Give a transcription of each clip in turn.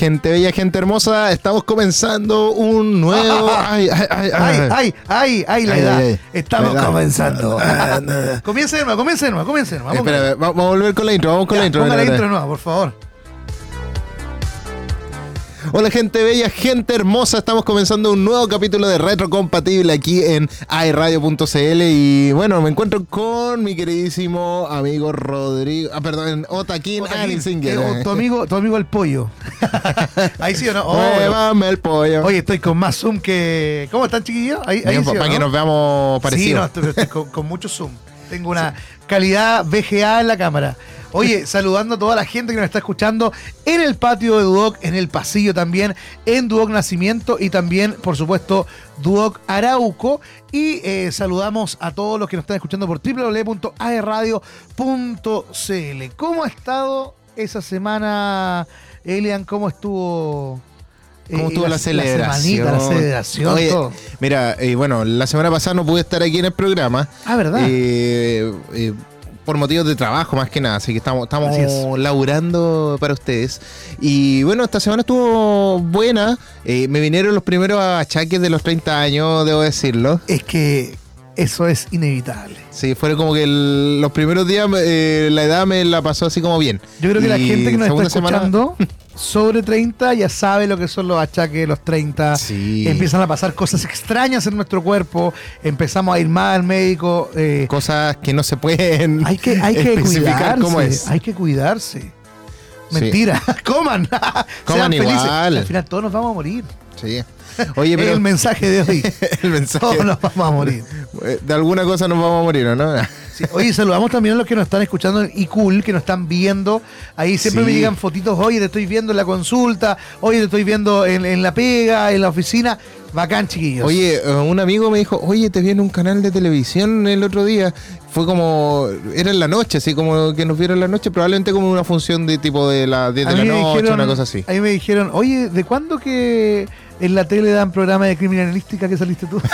Gente bella, gente hermosa, estamos comenzando un nuevo... Ay, ay, ay, ay, ay, ay, la Ay, edad. Estamos La edad. comenzando. comienza de nuevo, comienza de nuevo, comienza de nuevo. Vamos Espera, va- vamos a volver con la intro, vamos con Ya, la intro. ponga la intro nuevo, por favor. Hola gente bella, gente hermosa, estamos comenzando un nuevo capítulo de Retrocompatible aquí en iRadio.cl y bueno, me encuentro con mi queridísimo amigo Rodrigo, ah perdón, Otaquín aquí, Anisinger. eh, tu amigo, tu amigo el pollo. Ahí sí o no. Oh, Muévame el pollo. Oye, estoy con más zoom que. ¿Cómo están, chiquillos? Ahí, ahí Bien, sí o para no? que nos veamos Sí, parecidos. no, estoy, estoy con, con mucho zoom. Tengo una calidad VGA en la cámara. Oye, saludando a toda la gente que nos está escuchando en el patio de Duoc, en el pasillo también, en Duoc Nacimiento y también, por supuesto, Duoc Arauco. Y eh, saludamos a todos los que nos están escuchando por www.aerradio.cl. ¿Cómo ha estado esa semana, Elian? ¿Cómo estuvo? eh, ¿Cómo estuvo la, celebración? la celebración, Oye, todo. Mira, eh, bueno, la semana pasada no pude estar aquí en el programa. Ah, ¿verdad? Eh, eh, por motivos de trabajo más que nada, así que estamos, estamos es. laburando para ustedes. Y bueno, esta semana estuvo buena. Eh, me vinieron los primeros achaques de los 30 años, debo decirlo. Es que eso es inevitable. Sí, fueron como que el- los primeros días eh, la edad me la pasó así como bien. Yo creo que la gente que nos está semana- escuchando sobre 30 ya sabe lo que son los achaques de los 30. Sí. Empiezan a pasar cosas extrañas en nuestro cuerpo. Empezamos a ir más al médico. eh, Cosas que no se pueden hay que, hay que cuidarse. cómo es. Hay que cuidarse. Sí. Mentira. Coman. Coman Sean felices. igual. Al final todos nos vamos a morir. Sí. Oye, pero el mensaje de hoy. el mensaje. Todos nos vamos a morir. Eh, De alguna cosa nos vamos a morir, ¿o ¿no? Sí, Oye, saludamos también a los que nos están escuchando en iCool, que nos están viendo. Ahí siempre Sí. me llegan fotitos, oye, te estoy viendo en la consulta, oye, te estoy viendo en, en la pega, en la oficina. Bacán, chiquillos. Oye, eh, un amigo me dijo, oye, te vi en un canal de televisión el otro día. Fue como, era en la noche, así como que nos vieron en la noche, probablemente como una función de tipo de las 10 A de la noche, dijeron- una cosa así. A mí me dijeron, oye, ¿de cuándo que en la tele dan programa de criminalística que saliste tú?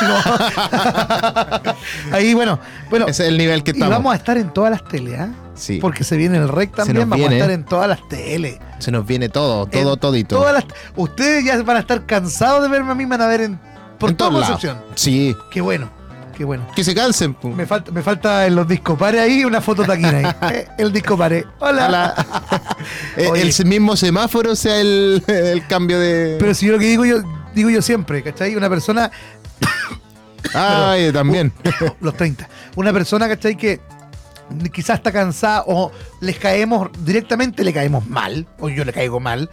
Ahí, bueno, bueno. Ese es el nivel que Y estamos. vamos a estar en todas las teles, ¿ah? Sí. Porque se viene el REC también, vamos viene. a estar en todas las teles. Se nos viene todo, todo, En todito. Todas las, ustedes ya van a estar cansados de verme a mí, van a ver en, por En toda. Concepción. Sí, Qué bueno, qué bueno. que se cansen. pu. Me falta, me falta en los discopares ahí una foto taquina ahí. Eh, el discopare. Hola. Ojalá. Eh, el mismo semáforo sea el, el cambio de... Pero si yo lo que digo yo, digo yo siempre, ¿cachai? Una persona, Ay, también. los 30, una persona, ¿cachai? Que quizás está cansada o les caemos, directamente le caemos mal, o yo le caigo mal.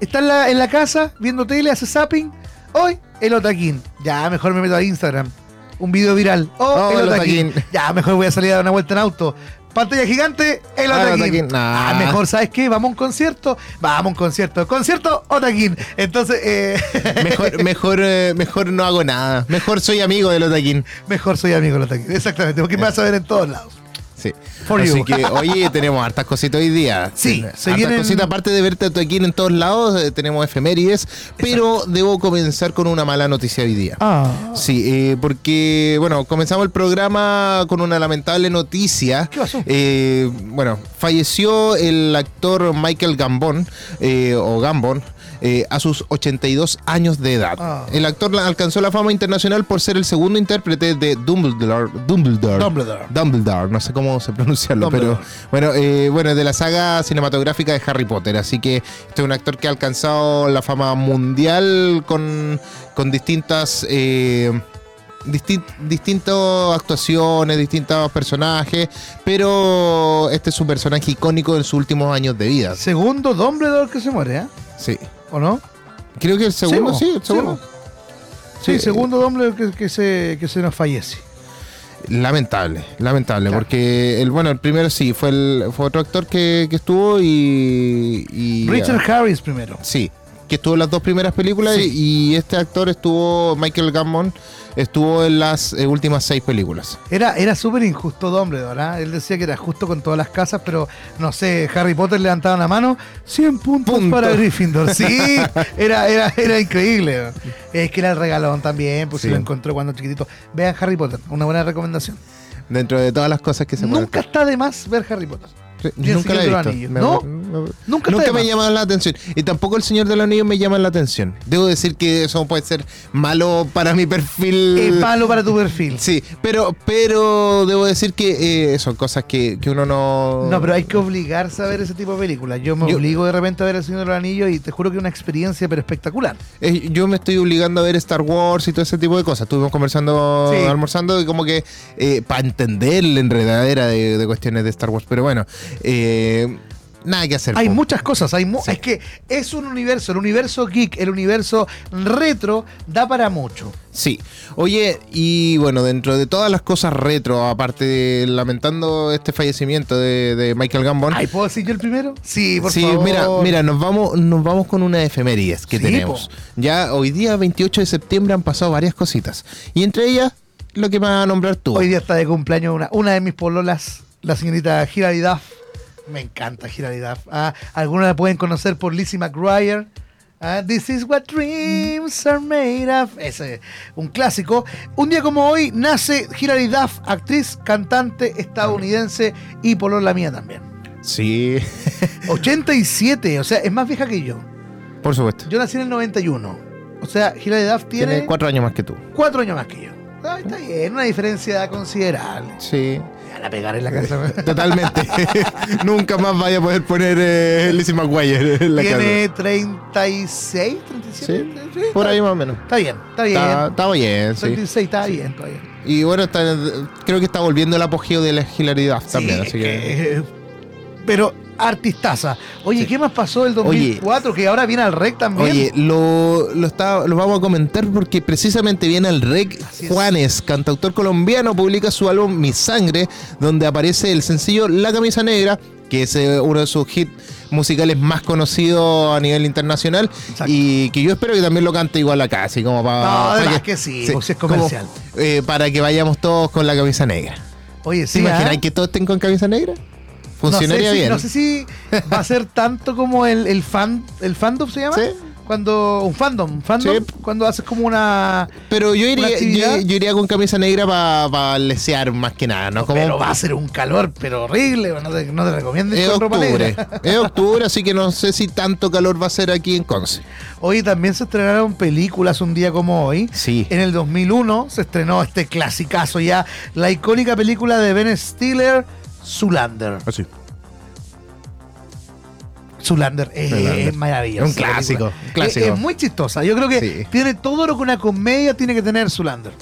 Está en la, en la casa viendo tele, hace zapping. Hoy, el otaquín. Ya, mejor me meto a Instagram. Un video viral. Oh, Oh, el otaquín. Ya, mejor voy a salir a dar una vuelta en auto. Pantalla gigante, el Ah, el otaquín. otaquín. Nah. Ah, mejor, ¿sabes qué? Vamos a un concierto. Vamos a un concierto. Concierto otaquín. Entonces, eh, Mejor, mejor, eh, mejor no hago nada. Mejor soy amigo del Otaquín. mejor soy amigo del otaquín. Exactamente, porque me vas a ver en todos lados. Sí. For Así you. que, oye, tenemos hartas cositas hoy día. Sí, Hartas se vienen- cositas, aparte de verte a Otaquín en todos lados, eh, tenemos efemérides, pero debo comenzar con una mala noticia hoy día. Ah. Sí, eh, porque, bueno, comenzamos el programa con una lamentable noticia. ¿Qué pasó? Eh, bueno, falleció el actor Michael Gambon, eh, o Gambon, eh, a sus 82 años de edad. Ah. El actor alcanzó la fama internacional por ser el segundo intérprete de Dumbledore. Dumbledore. Dumbledore. Dumbledore, no sé cómo se pronunciarlo, Dumbledore. pero bueno, eh, bueno, de la saga cinematográfica de Harry Potter. Así que este es un actor que ha alcanzado la fama mundial con, con distintas. eh, distin- distintas actuaciones, distintos personajes, pero este es un personaje icónico en sus últimos años de vida. Segundo Dumbledore que se muere, ¿eh? Sí. ¿O no? Creo que el segundo, Sí, sí, el segundo. Sí, Sí. segundo Dumbledore que, que se, que se nos fallece. Lamentable, lamentable, Claro. porque el bueno, el primero sí, fue el fue otro actor que, que estuvo y, y- Richard Harris primero. Sí, que estuvo en las dos primeras películas Sí. y este actor estuvo, Michael Gambon, estuvo en las eh, últimas seis películas. Era, era súper injusto Dumbledore, ¿ah? Él decía que era justo con todas las casas, pero no sé, Harry Potter levantaba la mano, 100 puntos Punto. para Gryffindor. Sí, era, era, era increíble. Es que era el regalón también, pues Sí. se lo encontró cuando chiquitito. Vean Harry Potter, una buena recomendación. Dentro de todas las cosas que se pueden Nunca está de más ver Harry Potter. ¿Y el Nunca la he visto. Me- me- Nunca, me llama la atención. Y tampoco el Señor de los Anillos me llama la atención. Debo decir que eso puede ser malo para mi perfil. Es malo para tu perfil. Sí, pero, pero debo decir que eh, son cosas que, que uno no. No, pero hay que obligarse a ver ese tipo de películas. Yo me Yo- obligo de repente a ver El Señor de los Anillos y te juro que es una experiencia pero espectacular. Eh, yo me estoy obligando a ver Star Wars y todo ese tipo de cosas. Estuvimos conversando, Sí. almorzando y como que para entender la enredadera de, de cuestiones de Star Wars. Pero bueno, eh, nada que hacer. Hay po. muchas cosas, hay mu- Sí. es que es un universo, el universo geek, el universo retro da para mucho. Sí. Oye, y bueno, dentro de todas las cosas retro, aparte de lamentando este fallecimiento de, de Michael Gambon. Ay, ¿puedo decir yo el primero? Sí, por sí, favor. mira, mira, nos vamos, nos vamos con una efemérides que Sí, tenemos. Ya hoy día, 28 de septiembre, han pasado varias cositas. Y entre ellas, lo que me vas a nombrar tú. Hoy día está de cumpleaños una, una de mis pololas, la señorita Hilary Duff. Me encanta Hilary Duff. Ah, algunos la pueden conocer por Lizzie McGuire. Ah, This is what dreams are made of. Ese, un clásico. Un día como hoy nace Hilary Duff, actriz, cantante estadounidense y polola mía también. Sí, 87, o sea, es más vieja que yo. por supuesto. Yo nací en el 91. O sea, Hilary Duff tiene, Tiene cuatro años más que tú. cuatro años más que yo. Está bien, una diferencia considerable. Sí. Me van a pegar en la casa. Totalmente. Nunca más vaya a poder poner eh, Lizzie McGuire en la Tiene 36, 37. Sí, sí, Por ahí más o menos. Está bien, está bien. Está, está bien, sí. 36 está bien todavía. Y bueno, está, creo que está volviendo el apogeo de la hilaridad también, Sí, así que... pero artistaza. Oye, Sí. ¿qué más pasó el Oye. 2004? que ahora viene al REC también. Oye, lo, lo, está, lo vamos a comentar porque precisamente viene el rec. Juanes, cantautor colombiano, publica su álbum Mi Sangre, donde aparece el sencillo La Camisa Negra, que es eh, uno de sus hits musicales más conocidos a nivel internacional Exacto. y que yo espero que también lo cante igual acá, así como para... No, para además que sí, pues es como, comercial. eh, para que vayamos todos con la camisa negra. Oye, ¿Se sí. imaginan ¿ah? que todos estén con camisa negra? Funcionaría no sé si, bien. No sé si va a ser tanto como el, el fan, el fandom se llama. Sí. Cuando un fandom, un fandom, Sí. cuando haces como una Pero yo iría, yo, yo iría con camisa negra para lesear más que nada, ¿no? Como pero va a ser un calor, pero horrible, no te, no te recomiendo es octubre. Es octubre, así que no sé si tanto calor va a ser aquí en Conce. Hoy también se estrenaron películas un día como hoy. Sí. En el 2001 se estrenó este clasicazo ya, la icónica película de Ben Stiller, Zulander. Así. Zulander es, es maravillosa. Un clásico, un clásico. Es, es muy chistosa. Yo creo que Sí. tiene todo lo que una comedia tiene que tener Zulander.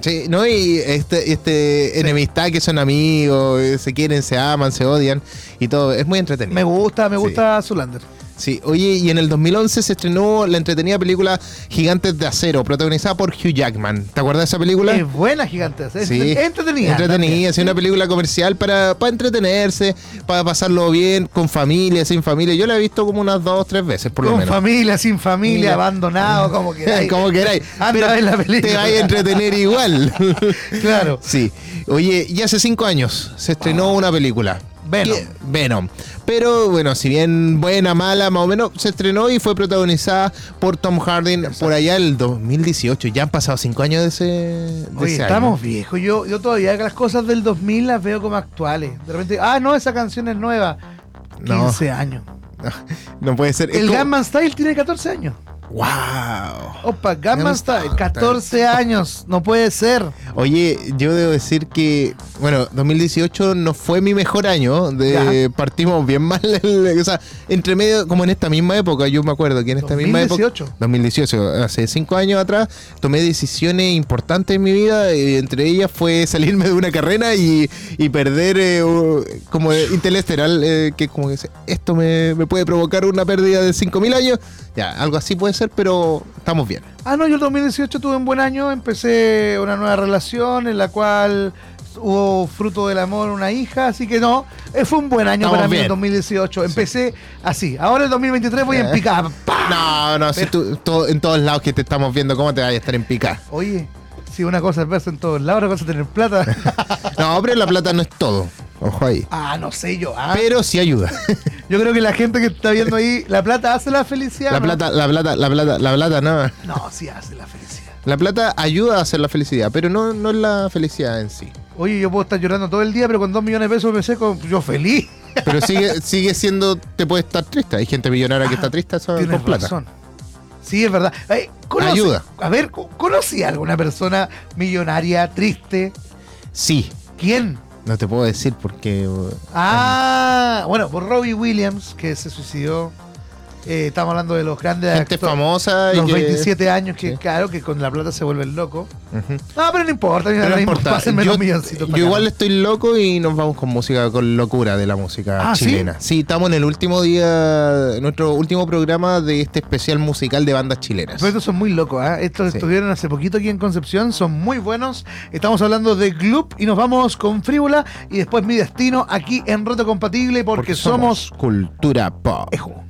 Sí, ¿no? Y este, este enemistad que son amigos, eh, se quieren, se aman, se odian y todo. Es muy entretenido. Me gusta, me Sí. gusta Zulander. Sí, oye, y en el 2011 se estrenó la entretenida película Gigantes de Acero, protagonizada por Hugh Jackman. ¿Te acuerdas de esa película? Es buena, gigantes. Es Sí. entre- entretenida. Entretenida, sí, una película comercial para, para entretenerse, para pasarlo bien, con familia, sin familia. Yo la he visto como unas dos, tres veces, por lo Con menos. familia, sin familia, Mira. abandonado, como queráis. como queráis. Anda ver la película. Te vaya a entretener igual. Claro. Sí. Oye, y hace cinco años se estrenó una película. Venom. Que- Venom. Pero bueno, si bien buena, mala, más o menos, se estrenó y fue protagonizada por Tom Hardy por allá el 2018. Ya han pasado cinco años de ese, de Oye, ese estamos año. viejos. Yo, yo todavía las cosas del 2000 las veo como actuales. De repente, ah, no, esa canción es nueva. No. 15 años. No puede ser. El como- Gunman Style tiene 14 años. ¡Wow! Opa, Gangnam Style, Style. 14 años. No puede ser. Oye, yo debo decir que, bueno, 2018 no fue mi mejor año. De, partimos bien mal. el- o sea, entre medio, como en esta misma época, yo me acuerdo que en esta misma época. 2018. 2018, hace cinco años atrás, tomé decisiones importantes en mi vida. y entre ellas fue salirme de una carrera y, y perder eh, como interesteral, eh, que como que dice, esto me, me puede provocar una pérdida de 5.000 años. Ya, algo así puede ser, pero estamos bien. Ah, no, yo el 2018 tuve un buen año. Empecé una nueva relación en la cual hubo fruto del amor una hija. Así que no, eh, fue un buen año Estamos para mí bien. el 2018. Empecé así. Ahora el 2023 voy en Eh. picada. ¡Pah! No, no, si tú, todo- en todos lados que te estamos viendo, ¿cómo te vayas a estar en pica? Oye, si una cosa es verse en todos lados, otra cosa es tener plata. No, pero la plata no es todo. Ojo ahí. ah, no sé yo. ah. Pero sí ayuda. Yo creo que la gente que está viendo ahí, la plata hace la felicidad. La ¿no? plata, la plata, la plata, la plata, no. No, sí hace la felicidad. La plata ayuda a hacer la felicidad, pero no, no es la felicidad en sí. Oye, yo puedo estar llorando todo el día, pero con dos millones de pesos me seco, yo feliz. Pero sigue, sigue siendo, te puede estar triste. Hay gente millonaria que está triste eso, Tienes con plata. razón. Sí, es verdad. ¿conoce- Ayuda. A ver, co- ¿conocí a alguna persona millonaria, triste? Sí, ¿Quién? No te puedo decir porque. uh, Ah, bueno, por Robbie Williams, que se suicidó. Eh, estamos hablando de los grandes gente actores, famosa. y Los que- 27 años, que Sí. claro, que con la plata se vuelven locos. Ujú. No, pero no importa, Pero no importa. pásenme Yo, los milloncitos yo igual acá. estoy loco y nos vamos con música, con locura de la música Ah, chilena. ¿sí? estamos en el último día, nuestro último programa de este especial musical de bandas chilenas. Pero estos son muy locos, ¿ah? Estos Sí. estuvieron hace poquito aquí en Concepción, son muy buenos. Estamos hablando de Gloop y nos vamos con Frívola y después Mi Destino aquí en Roto Compatible porque, somos... cultura pop. Ejo.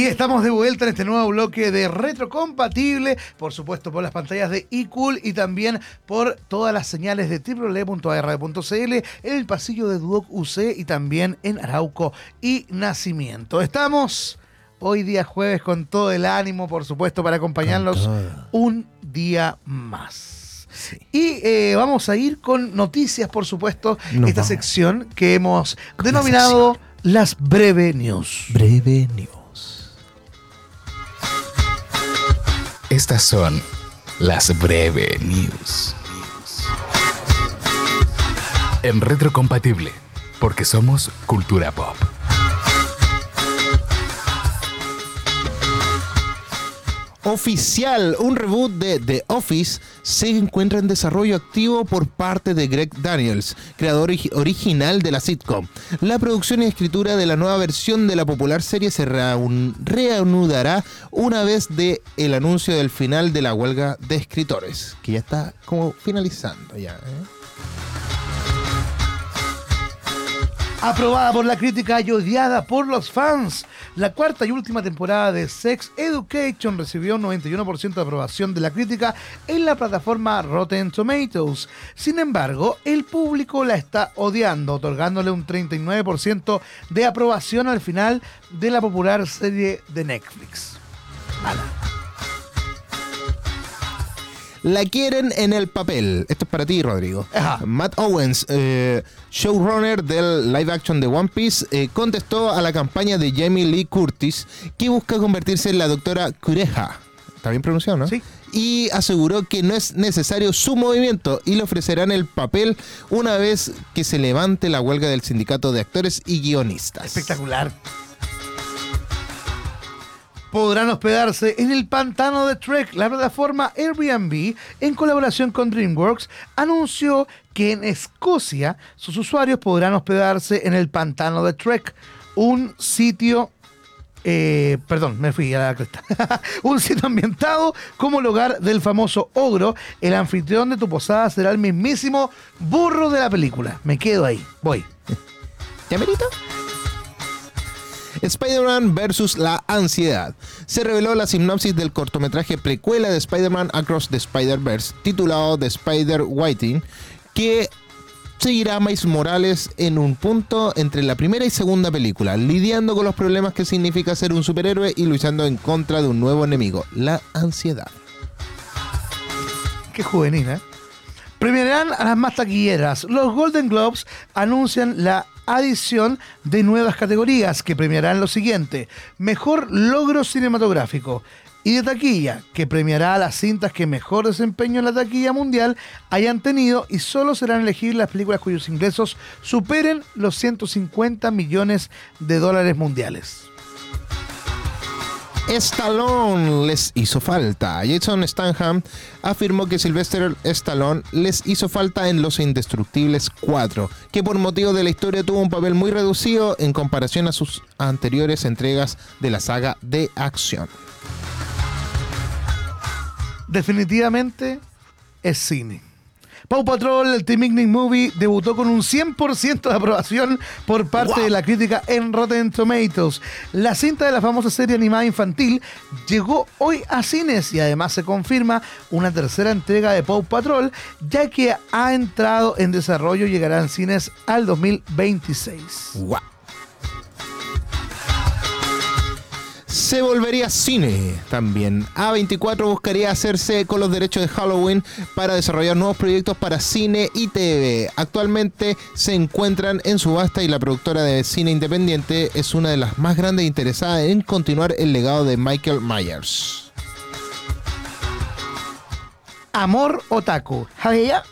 Y estamos de vuelta en este nuevo bloque de retrocompatible, por supuesto por las pantallas de eCool y también por todas las señales de www.arradio.cl en el pasillo de Duoc UC y también en Arauco y Nacimiento. Estamos hoy día jueves con todo el ánimo, por supuesto, para acompañarnos un día más. Y eh, vamos a ir con noticias, por supuesto, Nos esta vamos. sección que hemos denominado las breve news. Breve News. Estas son las breve news. En retrocompatible, porque somos cultura pop. Oficial, un reboot de The Office se encuentra en desarrollo activo por parte de Greg Daniels, creador ori- original de la sitcom. La producción y escritura de la nueva versión de la popular serie se reanudará una vez de el anuncio del final de la huelga de escritores, que ya está como finalizando ya. ¿eh? Aprobada por la crítica y odiada por los fans. La cuarta y última temporada de Sex Education recibió un 91% de aprobación de la crítica en la plataforma Rotten Tomatoes. Sin embargo, el público la está odiando, otorgándole un 39% de aprobación al final de la popular serie de Netflix. La quieren en el papel. Esto es para ti, Rodrigo. Ajá. Matt Owens, eh, showrunner del live action de One Piece, eh, contestó a la campaña de Jamie Lee Curtis que busca convertirse en la doctora Kureha. ¿Está bien pronunciado, no? Sí. Y aseguró que no es necesario su movimiento y le ofrecerán el papel una vez que se levante la huelga del sindicato de actores y guionistas. Espectacular. Podrán hospedarse en el pantano de Trek. La plataforma Airbnb, en colaboración con DreamWorks, anunció que en Escocia sus usuarios podrán hospedarse en el pantano de Trek, un sitio eh, perdón, me fui a la cresta. Un sitio ambientado como el hogar del famoso ogro. El anfitrión de tu posada será el mismísimo burro de la película. Me quedo ahí. Voy. ¿Ya merito? Spider-Man versus la ansiedad. Se reveló la sinopsis del cortometraje precuela de Spider-Man Across the Spider-Verse, titulado The Spider-Whiting, que seguirá a Miles Morales en un punto entre la primera y segunda película, lidiando con los problemas que significa ser un superhéroe y luchando en contra de un nuevo enemigo, la ansiedad. Qué juvenil, ¿eh? Premiarán a las más taquilleras. Los Golden Globes anuncian la adición de nuevas categorías que premiarán lo siguiente. Mejor logro cinematográfico. Y de taquilla, que premiará a las cintas que mejor desempeño en la taquilla mundial hayan tenido y solo serán elegibles las películas cuyos ingresos superen los 150 millones de dólares mundiales. Stallone les hizo falta. Jason Stanham afirmó que Sylvester Stallone les hizo falta en Los Indestructibles 4, que por motivo de la historia tuvo un papel muy reducido en comparación a sus anteriores entregas de la saga de acción. definitivamente es cine. Paw Patrol, el Team Ignite Movie, debutó con un 100% de aprobación por parte de la crítica en Rotten Tomatoes. La cinta de la famosa serie animada infantil llegó hoy a cines y además se confirma una tercera entrega de Paw Patrol, ya que ha entrado en desarrollo y llegará en cines al 2026. ¡Guau! Se volvería cine también. A24 buscaría hacerse con los derechos de Halloween para desarrollar nuevos proyectos para cine y TV. Actualmente se encuentran en subasta y la productora de cine independiente es una de las más grandes interesadas en continuar el legado de Michael Myers. Amor Otaku. Javeya,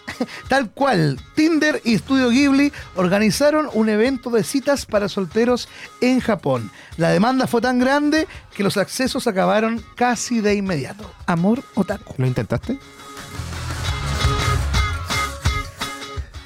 Tal cual, Tinder y Studio Ghibli organizaron un evento de citas para solteros en Japón. La demanda fue tan grande que los accesos acabaron casi de inmediato. Amor Otaku. ¿Lo intentaste?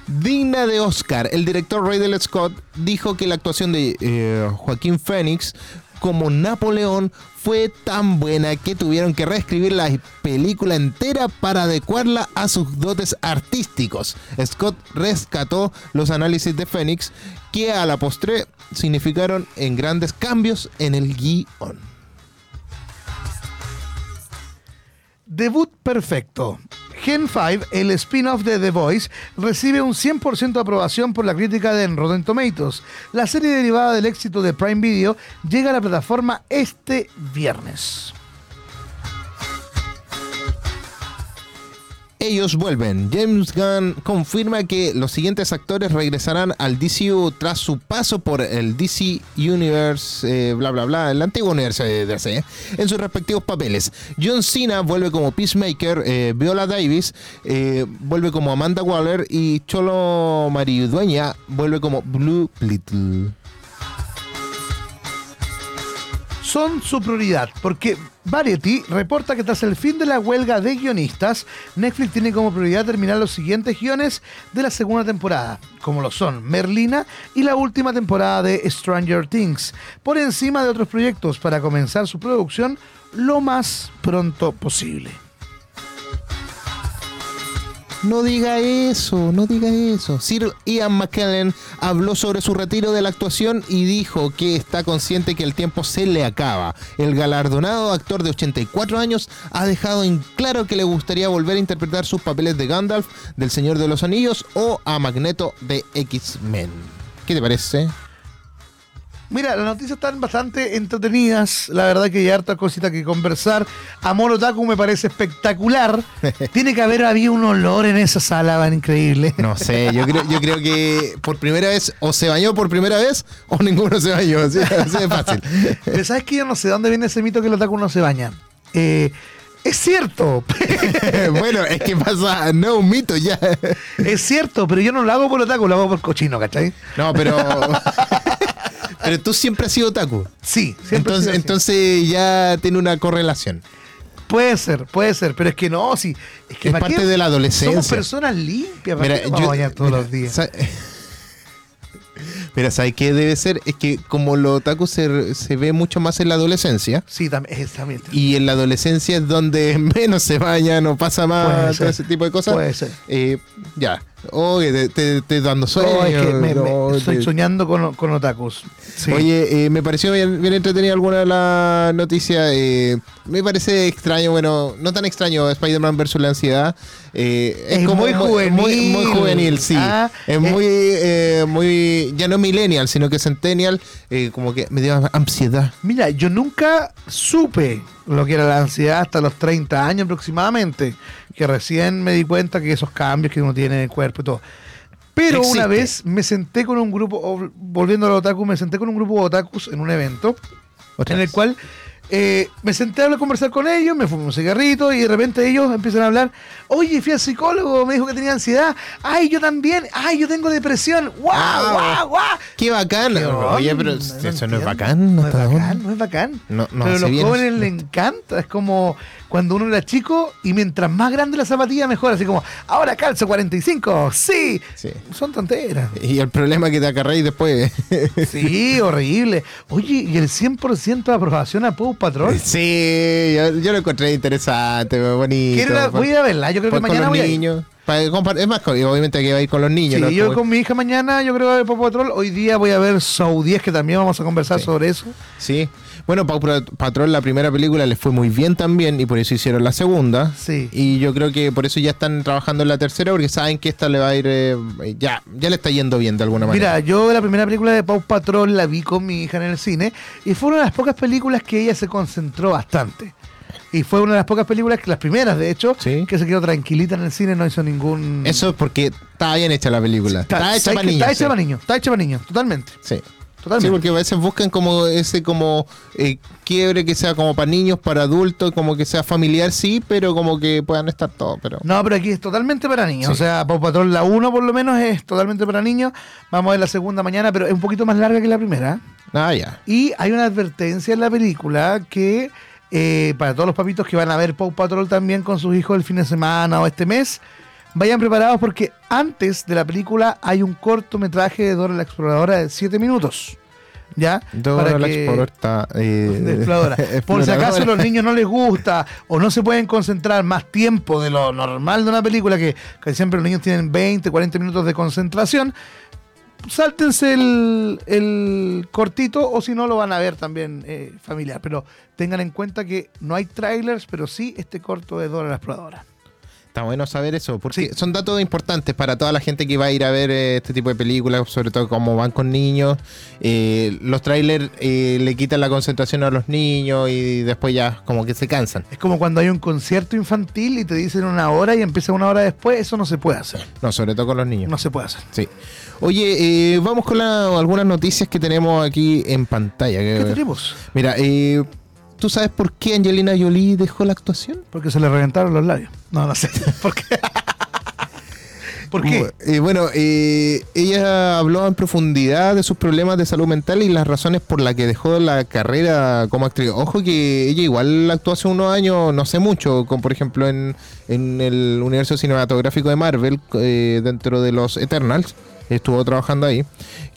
Digna de Oscar, el director Ridley Scott dijo que la actuación de eh, Joaquín Phoenix como Napoleón fue tan buena que tuvieron que reescribir la película entera para adecuarla a sus dotes artísticos. Scott rescató los análisis de Phoenix que a la postre significaron en grandes cambios en el guion. Debut perfecto. Gen 5, el spin-off de The Voice, recibe un 100% de aprobación por la crítica de Rotten Tomatoes. La serie derivada del éxito de Prime Video llega a la plataforma este viernes. Ellos vuelven. James Gunn confirma que los siguientes actores regresarán al DCU tras su paso por el DC Universe, eh, bla bla bla, el antiguo universo de DC, en sus respectivos papeles. John Cena vuelve como Peacemaker, eh, Viola Davis eh, vuelve como Amanda Waller y Cholo Maridueña vuelve como Blue Little. son su prioridad, porque Variety reporta que tras el fin de la huelga de guionistas, Netflix tiene como prioridad terminar los siguientes guiones de la segunda temporada, como lo son Merlina y la última temporada de Stranger Things, por encima de otros proyectos para comenzar su producción lo más pronto posible. No diga eso, no diga eso. Sir Ian McKellen habló sobre su retiro de la actuación y dijo que está consciente que el tiempo se le acaba. El galardonado actor de 84 años ha dejado en claro que le gustaría volver a interpretar sus papeles de Gandalf, del Señor de los Anillos o a Magneto de X-Men. ¿Qué te parece? Mira, las noticias están bastante entretenidas. La verdad que hay harta cosita que conversar. Amor Otaku me parece espectacular. Tiene que haber habido un olor en esa sala, van increíble. No sé, yo creo, yo creo que por primera vez o se bañó por primera vez o ninguno se bañó. Así, así de fácil. Pero sabes que yo no sé dónde viene ese mito que el otaku no se baña. Eh, es cierto, bueno, es que pasa, no un mito ya. es cierto, pero yo no lo hago por otaku, lo hago por cochino, ¿cachai? No, pero. Pero tú siempre has sido otaku. Sí, siempre he Entonces, sido entonces ya tiene una correlación. Puede ser, puede ser, pero es que no, sí. Es, que Es ¿para parte qué? de la adolescencia. Somos personas limpias, ¿para Mira, qué nos vamos yo- a bañar todos mira, los días? sa- Mira, ¿sabes qué debe ser? Es que como lo otaku se, se ve mucho más en la adolescencia, Sí, también, también. y en la adolescencia es donde menos se bañan o pasa más, todo ese tipo de cosas. Puede ser. Eh, ya. Oye, te, te, te dando sueño. No, es que me- me- no, estoy te- soñando con, con otakus. Sí. Oye, eh, me pareció bien, bien entretenida alguna de las noticias. eh, me parece extraño, bueno, no tan extraño, Spider-Man versus la ansiedad. eh, Es muy Muy, muy juvenil. juvenil, sí. Ah, es eh. muy, muy, ya no millennial, sino que centennial, como que me dio ansiedad. Mira, yo nunca supe lo que era la ansiedad hasta los 30 años aproximadamente, que recién me di cuenta que esos cambios que uno tiene en el cuerpo y todo. Pero Existe. una vez me senté con un grupo, volviendo al otaku, me senté con un grupo de otakus en un evento Otra en el cual eh, me senté a hablar- conversar con ellos, me fumé un cigarrito y de repente ellos empiezan a hablar, oye, fui al psicólogo, me dijo que tenía ansiedad, ay, yo también, ay, yo tengo depresión, guau, guau, guau. Qué bacán. ¿Qué Oye, pero No eso no es bacán. No es ¿hasta bacán, no es bacán. No, no, Pero a los jóvenes les encanta. Es como cuando uno era chico y mientras más grande la zapatilla, mejor. Así como, ahora calzo 45. Sí. Sí. Son tonteras. Y el problema que te acarréis después. Sí, horrible. Oye, ¿y el 100% de aprobación a Pau Patrol? sí, yo, yo lo encontré interesante, bonito. Quiero ir a- voy a verla. Yo creo que mañana voy a ir. Para es más, obviamente que va a ir con los niños. Sí, ¿no? yo con mi hija mañana, yo creo que voy a ver Pau Patrol. Hoy día voy a ver 10, que también vamos a conversar Sí. sobre eso. Sí. Bueno, Pau Patrol, la primera película les fue muy bien también y por eso hicieron la segunda. Sí. Y yo creo que por eso ya están trabajando en la tercera porque saben que esta le va a ir. eh, ya, ya le está yendo bien de alguna manera. Mira, yo la primera película de Pau Patrol la vi con mi hija en el cine y fue una de las pocas películas que ella se concentró bastante. Y fue una de las pocas películas, que las primeras de hecho, Sí. que se quedó tranquilita en el cine, no hizo ningún... Eso es porque está bien hecha la película. Está, hecha ¿sabes para niños. Está hecha sí. para niños, está hecha para niños, totalmente. Sí. Sí, porque a veces buscan como ese como eh, quiebre que sea como para niños, para adultos, como que sea familiar, sí, pero como que puedan estar todos. Pero No, pero aquí es totalmente para niños. Sí. O sea, Pau Patrol la 1 por lo menos es totalmente para niños. Vamos a ver la segunda mañana, pero es un poquito más larga que la primera. ah, ya. Y hay una advertencia en la película que eh, para todos los papitos que van a ver Paw Patrol también con sus hijos el fin de semana o este mes, vayan preparados porque antes de la película hay un cortometraje de Dora la Exploradora de 7 minutos. ¿Ya? Dora la que- eh, de exploradora. Por si acaso a los niños no les gusta o no se pueden concentrar más tiempo de lo normal de una película, que, que siempre los niños tienen 20, 40 minutos de concentración, sáltense el, el cortito o si no lo van a ver también eh, familiar. Pero tengan en cuenta que no hay trailers, pero sí este corto de Dora la Exploradora. Está bueno saber eso, porque son datos importantes para toda la gente que va a ir a ver eh, este tipo de películas, sobre todo como van con niños. Eh, los trailers eh, le quitan la concentración a los niños y después ya como que se cansan. Es como cuando hay un concierto infantil y te dicen una hora y empieza una hora después, eso no se puede hacer. No, sobre todo con los niños. No se puede hacer. Sí. Oye, eh, vamos con la- algunas noticias que tenemos aquí en pantalla. ¿Qué tenemos? Mira, eh, ¿tú sabes por qué Angelina Jolie dejó la actuación? Porque se le reventaron los labios. No, no sé. ¿Por qué? ¿Por qué? Eh, bueno, eh, ella habló en profundidad de sus problemas de salud mental y las razones por las que dejó la carrera como actriz. Ojo que ella igual actuó hace unos años, no sé mucho, como por ejemplo en, en el universo cinematográfico de Marvel, eh, dentro de los Eternals, estuvo trabajando ahí,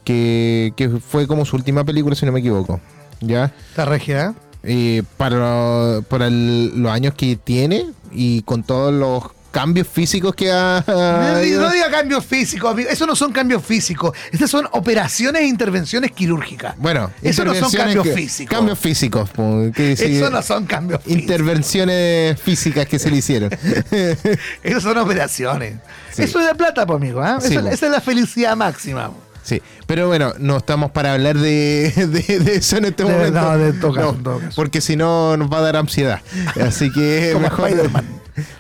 que, que fue como su última película, si no me equivoco. ¿Ya? Está regia, ¿eh? eh, para, para el- los años que tiene y con todos los cambios físicos que ha... No diga- no diga cambios físicos, amigo. Eso no son cambios físicos. Estas son operaciones e intervenciones quirúrgicas. Bueno, Eso no son cambios que- físicos. Cambios físicos. que Eso no son cambios físicos. Intervenciones físicas que se le hicieron. Eso son operaciones. Sí. Eso es de plata, pues, amigo. po. esa es la felicidad máxima. Sí, pero bueno, no estamos para hablar de, de- de eso en este De- momento. no, de todo caso, No. Porque si no nos va a dar ansiedad. Así que Como mejor.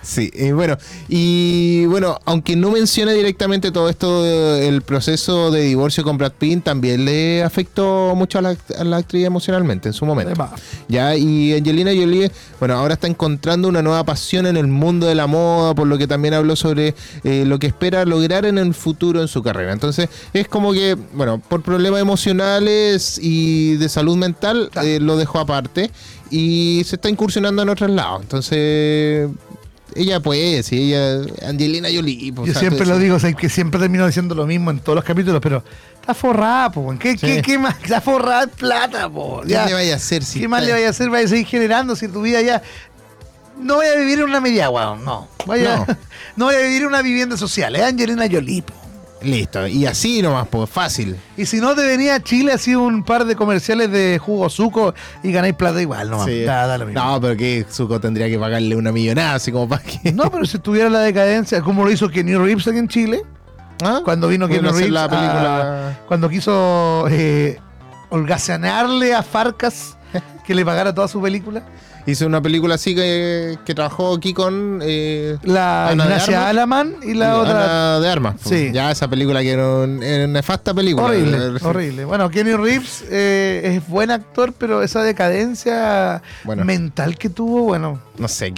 Sí, y bueno, y bueno, aunque no menciona directamente todo esto, eh, el proceso de divorcio con Brad Pitt también le afectó mucho a la, a la actriz emocionalmente en su momento. Además. Ya, y Angelina Jolie, bueno, ahora está encontrando una nueva pasión en el mundo de la moda, por lo que también habló sobre eh, lo que espera lograr en el futuro en su carrera. Entonces, es como que, bueno, por problemas emocionales y de salud mental, eh, lo dejó aparte y se está incursionando en otros lados. Entonces, ella puede, sí, ella, Angelina Jolie. pues, Yo o sea, siempre lo digo, o sea, que siempre termino diciendo lo mismo en todos los capítulos, pero está forrada, po. ¿Qué, Sí. qué, qué más? Está forrada en plata, po. ¿Qué Ya. le vaya a hacer si ¿Qué más le vaya a hacer? Vaya a seguir generando si tu vida ya. No voy a vivir en una media, weón. No. Vaya, No. no. voy a vivir en una vivienda social. Es Angelina Jolie, po. Listo, y así nomás, pues fácil. Y si no te venía a Chile, así un par de comerciales de jugo suco y ganáis plata igual, no Sí. Da, da lo mismo. No, pero que Zuko tendría que pagarle una millonada, así como para que. No, pero si tuviera la decadencia, como lo hizo Kenny Reeves aquí en Chile, ¿Ah? cuando vino Kenny Reeves, la a- película. cuando quiso eh, holgazanearle a Farcas que le pagara toda su película. Hizo una película así que, que trabajó aquí con. Eh, La Ana Ignacia. Alamán y la Ana otra. de Armas. pues. Sí. Ya esa película que era, un- era una nefasta película. Horrible, horrible. Bueno, Kenny Reeves eh, es buen actor, pero esa decadencia Bueno. mental que tuvo, bueno. No sé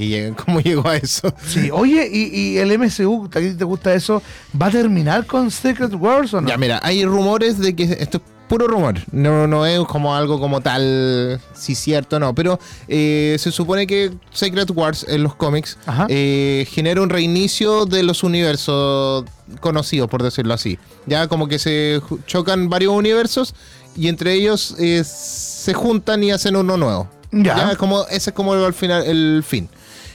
cómo llegó a eso. Sí, oye, y, y el MCU, ¿a ti te gusta eso? ¿Va a terminar con Secret Wars o no? Ya, mira, hay rumores de que esto es puro rumor. No, no es como algo como tal, si cierto no. Pero eh, se supone que Secret Wars en los cómics eh, genera un reinicio de los universos conocidos, por decirlo así. Ya como que se chocan varios universos y entre ellos eh, se juntan y hacen uno nuevo. Ya. como, ese es como al final el fin.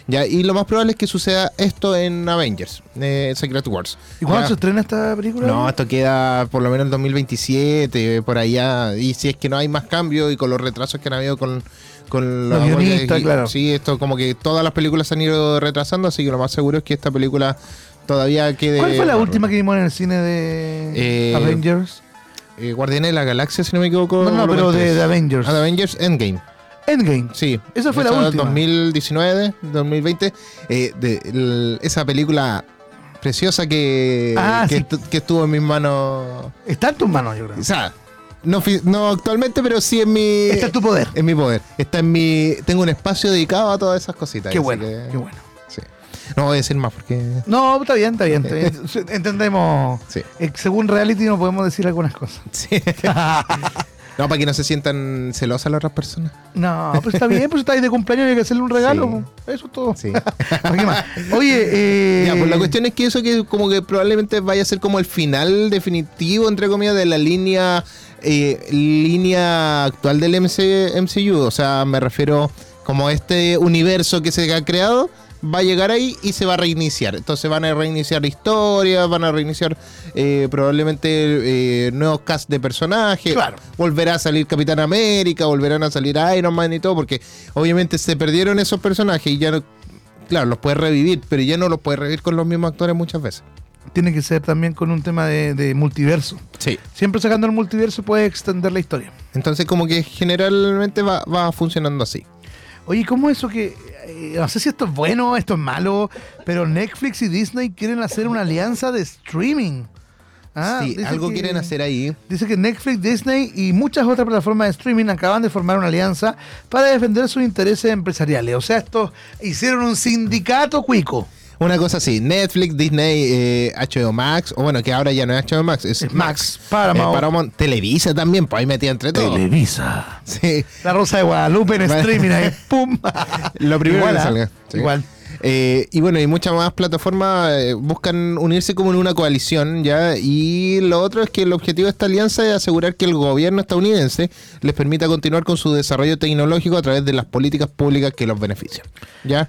Ya, y lo más probable es que suceda esto en Avengers, eh, Secret Wars. ¿Y cuándo se estrena esta película? No, esto queda por lo menos el 2027, por allá. Y si es que no hay más cambios y con los retrasos que han habido con, con Los guionistas, y- claro. Sí, esto como que todas las películas se han ido retrasando, así que lo más seguro es que esta película todavía quede. ¿Cuál fue la Marvel. última que vimos en el cine de Eh, Avengers? Eh, Guardianes de la Galaxia, si no me equivoco. No, no, pero de, de Avengers. Ah, de Avengers Endgame. Endgame. Sí. Esa fue la última. 2019, 2020. Eh, de, el- esa película preciosa que, Ah, que, sí. estu- que estuvo en mis manos. Está en tus manos, yo creo. O sea, no, no actualmente, pero sí en mi. Está en tu poder. en mi poder. Está en mi. Tengo un espacio dedicado a todas esas cositas. Qué bueno, que- qué bueno. sí. No voy a decir más porque. No, está bien, está bien. está bien. Entendemos. Sí. Eh, según reality no podemos decir algunas cosas. Sí. no, para que no se sientan celosas las otras personas. No, pues está bien, pues está ahí de cumpleaños y hay que hacerle un regalo. Eso es todo. Sí. ¿Para qué más? Oye, eh, Ya, pues la cuestión es que eso que como que probablemente vaya a ser como el final definitivo, entre comillas, de la línea eh, línea actual del MC, MCU. O sea, me refiero como a este universo que se ha creado, va a llegar ahí y se va a reiniciar. Entonces van a reiniciar historias, van a reiniciar eh, probablemente eh, nuevos cast de personajes. Claro. Volverá a salir Capitán América, volverán a salir Iron Man y todo, porque obviamente se perdieron esos personajes y ya no. Claro, los puedes revivir, pero ya no los puedes revivir con los mismos actores muchas veces. Tiene que ser también con un tema de, de multiverso. Sí. Siempre sacando el multiverso puedes extender la historia. Entonces, como que generalmente va, va funcionando así. Oye, ¿cómo eso que.? Eh, no sé si esto es bueno, esto es malo, pero Netflix y Disney quieren hacer una alianza de streaming. Ah, sí, algo que- quieren hacer ahí. Dice que Netflix, Disney y muchas otras plataformas de streaming acaban de formar una alianza para defender sus intereses empresariales. O sea, estos hicieron un sindicato cuico. Una cosa así, Netflix, Disney, eh, HBO Max, o bueno, que ahora ya no es HBO Max, es, Es Max, Max, Paramount. Eh, Paramount, Televisa también, pues ahí metía entre todo. Televisa. Sí, La Rosa de Guadalupe en streaming ahí. ¡Pum! lo primero Igual, que ¿ah? salga. sí. Igual. Eh, y bueno, y muchas más plataformas eh, buscan unirse como en una coalición, ¿ya? Y lo otro es que el objetivo de esta alianza es asegurar que el gobierno estadounidense les permita continuar con su desarrollo tecnológico a través de las políticas públicas que los benefician, ¿ya?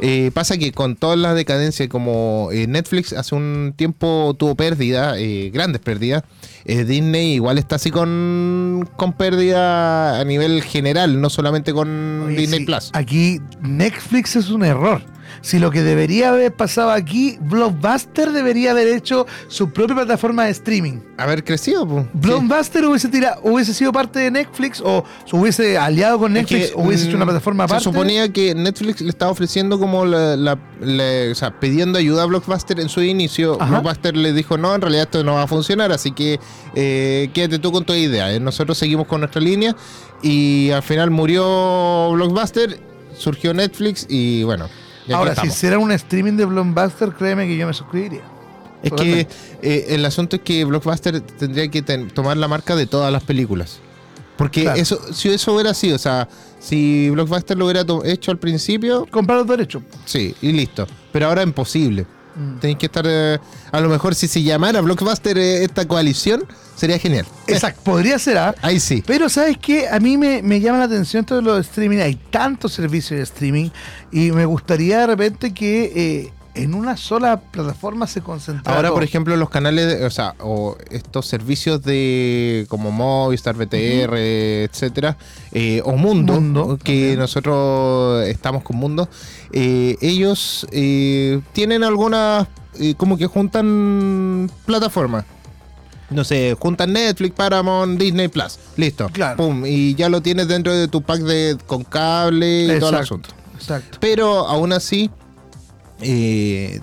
Eh, pasa que con toda la decadencia, como Netflix hace un tiempo tuvo pérdida, eh, grandes pérdidas, eh, Disney igual está así con, con pérdida a nivel general, no solamente con Oye, Disney sí, Plus. Aquí Netflix es un error. Si lo que debería haber pasado aquí, Blockbuster debería haber hecho su propia plataforma de streaming. Haber crecido, pues. Sí. Blockbuster hubiese, tira- hubiese sido parte de Netflix o se hubiese aliado con Netflix Es que, o hubiese hecho una mm, plataforma aparte. Se suponía que Netflix le estaba ofreciendo como la, la- la- o sea, pidiendo ayuda a Blockbuster en su inicio. Ajá. Blockbuster le dijo, no, en realidad esto no va a funcionar, así que eh, quédate tú con tu idea. Eh, Nosotros seguimos con nuestra línea y al final murió Blockbuster, surgió Netflix y bueno. Ahora, si hiciera un streaming de Blockbuster, créeme que yo me suscribiría. Es que eh, el asunto es que Blockbuster tendría que ten- tomar la marca de todas las películas. Porque Claro. eso, si eso hubiera sido, o sea, si Blockbuster lo hubiera hecho al principio, Comprar los derechos. Sí, y listo. Pero ahora es imposible. Mm. Tenéis que estar. eh, a lo mejor si se llamara Blockbuster eh, esta coalición, sería genial. Exacto, podría ser, ¿ah? Ahí sí. Pero ¿sabes qué? A mí me, me llama la atención esto de los streaming. Hay tantos servicios de streaming y me gustaría de repente que eh, en una sola plataforma se concentrara Ahora, todo. por ejemplo, los canales, de- o sea, o estos servicios de como Movistar, BTR, etcétera, eh, o Mundo, Mundo, que también. nosotros estamos con Mundo, eh, ellos eh, tienen algunas, eh, como que juntan plataformas. No sé, juntan Netflix, Paramount, Disney Plus. Listo. Claro. Pum. Y ya lo tienes dentro de tu pack de con cable y todo el Exacto, asunto. Exacto. Pero aún así, eh,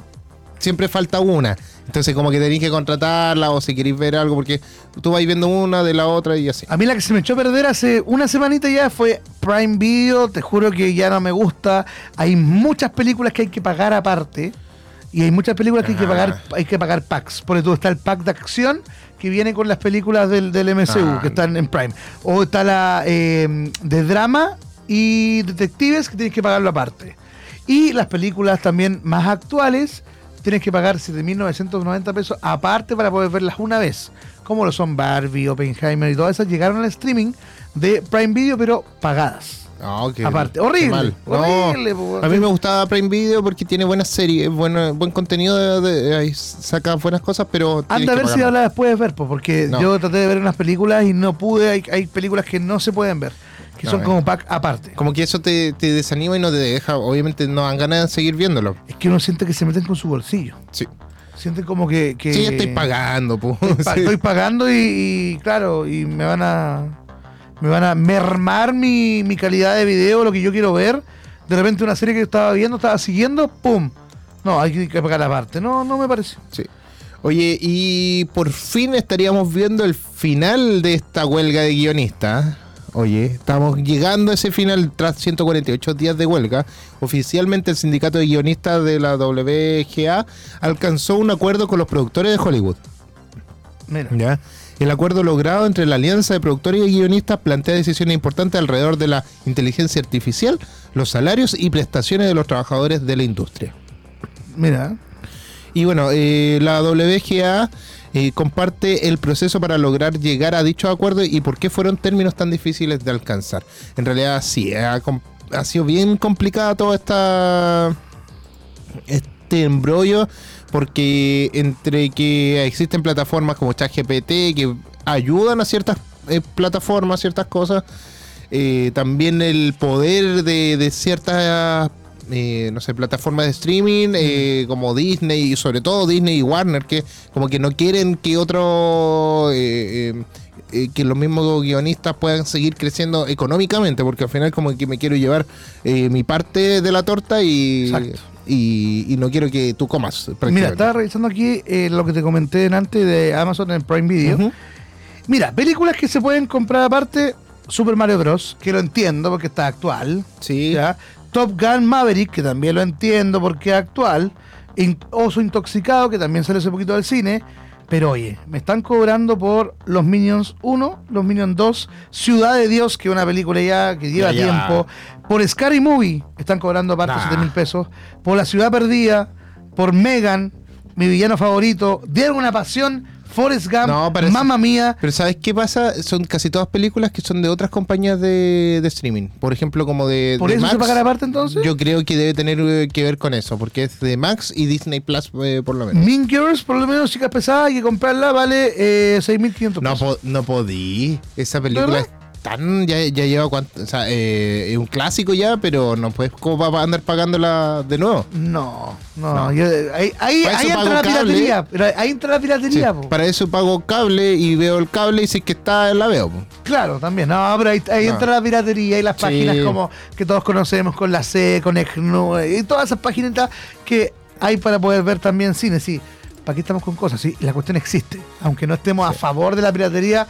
siempre falta una. Entonces, como que tenéis que contratarla o si queréis ver algo, porque tú vais viendo una de la otra y así. A mí la que se me echó a perder hace una semanita ya fue Prime Video. Te juro que ya no me gusta. Hay muchas películas que hay que pagar aparte. Y hay muchas películas que hay que Ah. pagar, hay que pagar packs. Por eso está el pack de acción que viene con las películas del, del MCU, Ah. que están en Prime. O está la eh, de drama y detectives que tienes que pagarlo aparte. Y las películas también más actuales tienes que pagar 7.990 pesos aparte para poder verlas una vez. Como lo son Barbie, Oppenheimer y todas esas llegaron al streaming de Prime Video, pero pagadas. No, qué- Aparte, horrible. No, horrible, a mí me gustaba Prime Video porque tiene buenas series, bueno, buen contenido, de, de- saca buenas cosas, pero. Anda a ver si ahora las puedes ver, po, porque No. yo traté de ver unas películas y no pude. Hay, hay películas que no se pueden ver, que No, son como pack aparte. Como que eso te, te desanima y no te deja, obviamente no dan ganas de seguir viéndolo. Es que uno siente que se meten con su bolsillo. Sí, Siente como que. que sí estoy pagando, pu. Pa- Sí. Estoy pagando y, y, claro, y me van a me van a mermar mi, mi calidad de video, lo que yo quiero ver. De repente una serie que estaba viendo, estaba siguiendo, ¡pum! No, hay que pagar aparte. No, no me parece. Sí. Oye, y por fin estaríamos viendo el final de esta huelga de guionistas. Oye, estamos llegando a ese final tras 148 días de huelga. Oficialmente el sindicato de guionistas de la WGA alcanzó un acuerdo con los productores de Hollywood. Mira. ¿ya? El acuerdo logrado entre la Alianza de Productores y Guionistas plantea decisiones importantes alrededor de la inteligencia artificial, los salarios y prestaciones de los trabajadores de la industria. Mira. Y bueno, eh, la WGA eh, comparte el proceso para lograr llegar a dicho acuerdo y por qué fueron términos tan difíciles de alcanzar. En realidad sí, ha sido bien complicada toda esta este embrollo porque entre que existen plataformas como ChatGPT que ayudan a ciertas eh, plataformas, ciertas cosas, eh, también el poder de, de ciertas eh, no sé, plataformas de streaming eh, como Disney y sobre todo Disney y Warner que como que no quieren que otro eh, eh, eh, que los mismos guionistas puedan seguir creciendo económicamente porque al final como que me quiero llevar mi parte de la torta y, y, y no quiero que tú comas. Mira, estaba revisando aquí lo que te comenté antes de Amazon en Prime Video. Mira, películas que se pueden comprar aparte, Super Mario Bros., que lo entiendo porque está actual. Sí. ¿ya? Top Gun Maverick, que también lo entiendo porque es actual. In- Oso Intoxicado, que también sale hace poquito del cine. Pero oye, me están cobrando por Los Minions 1, Los Minions 2, Ciudad de Dios, que es una película ya que lleva Ya, ya. tiempo. Por Scary Movie, están cobrando aparte Nah. 7 mil pesos. Por La Ciudad Perdida, por Megan, mi villano favorito. Dieron una pasión, Forrest Gump, No, Mamma Mía. Pero ¿sabes qué pasa? Son casi todas películas que son de otras compañías de, de streaming. Por ejemplo, como de. ¿Por de eso se Max. pagan aparte entonces? Yo creo que debe tener eh, que ver con eso, porque es de Max y Disney Plus eh, por lo menos. Mean Girls, por lo menos, chicas pesadas, hay que comprarla, vale eh, 6.500 No, pesos. po- no podí. Esa película ¿Verdad? Tan. Ya, ya lleva cuánto. O sea, eh, es un clásico ya, pero no puedes como para andar pagándola de nuevo. No, no, No. yo- ahí, ahí, ahí entra la piratería. Ahí entra la Sí, piratería, po. para eso pago cable y veo el cable y si es que está, la veo. po. Claro, también. No, pero ahí, ahí No. entra la piratería y las Sí. páginas como que todos conocemos con la C, con EGNU y todas esas páginas que hay para poder ver también cine. Sí, ¿para qué estamos con cosas? Sí, la cuestión existe. Aunque no estemos a favor de la piratería,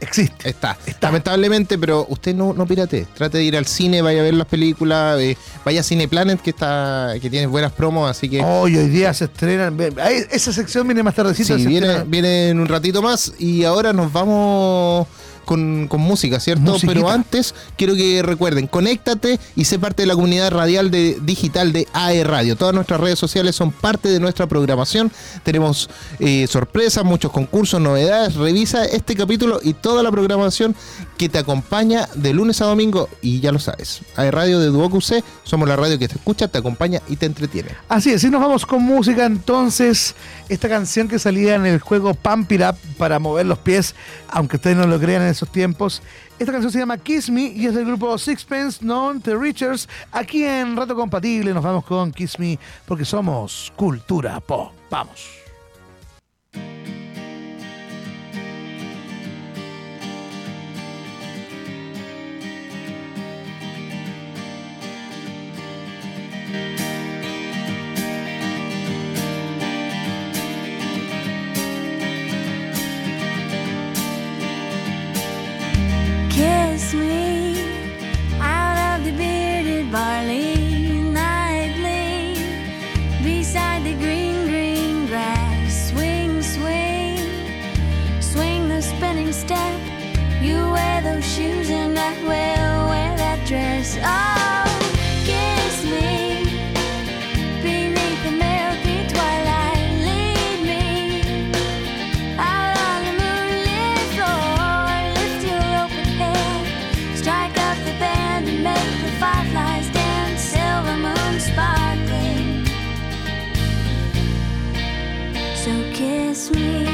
existe. Está, lamentablemente, pero usted no, no pirate. Trate de ir al cine, vaya a ver las películas, eh, vaya a Cine Planet que está, que tiene buenas promos, así que Hoy, hoy día se estrenan. ve- ahí, esa sección viene más tardecito. sí, se viene, viene en un ratito más y ahora nos vamos con, con música, ¿cierto? Musiquita. Pero antes quiero que recuerden, conéctate y sé parte de la comunidad radial de, digital de AE Radio. Todas nuestras redes sociales son parte de nuestra programación. Tenemos eh, sorpresas, muchos concursos, novedades. Revisa este capítulo y toda la programación que te acompaña de lunes a domingo y ya lo sabes. AE Radio de Duoc UC, somos la radio que te escucha, te acompaña y te entretiene. Así es, y nos vamos con música entonces. Esta canción que salía en el juego Pump It Up para mover los pies, aunque ustedes no lo crean en esos tiempos. Esta canción se llama Kiss Me y es del grupo Sixpence Non The Richards. Aquí en Rato Compatible nos vamos con Kiss Me porque somos cultura pop. Vamos. Step. You wear those shoes and I will wear that dress. Oh, kiss me beneath the milky twilight. Lead me out on the moonlit floor, lift your open strike up the band and make the fireflies dance, silver moon sparkling. So kiss me.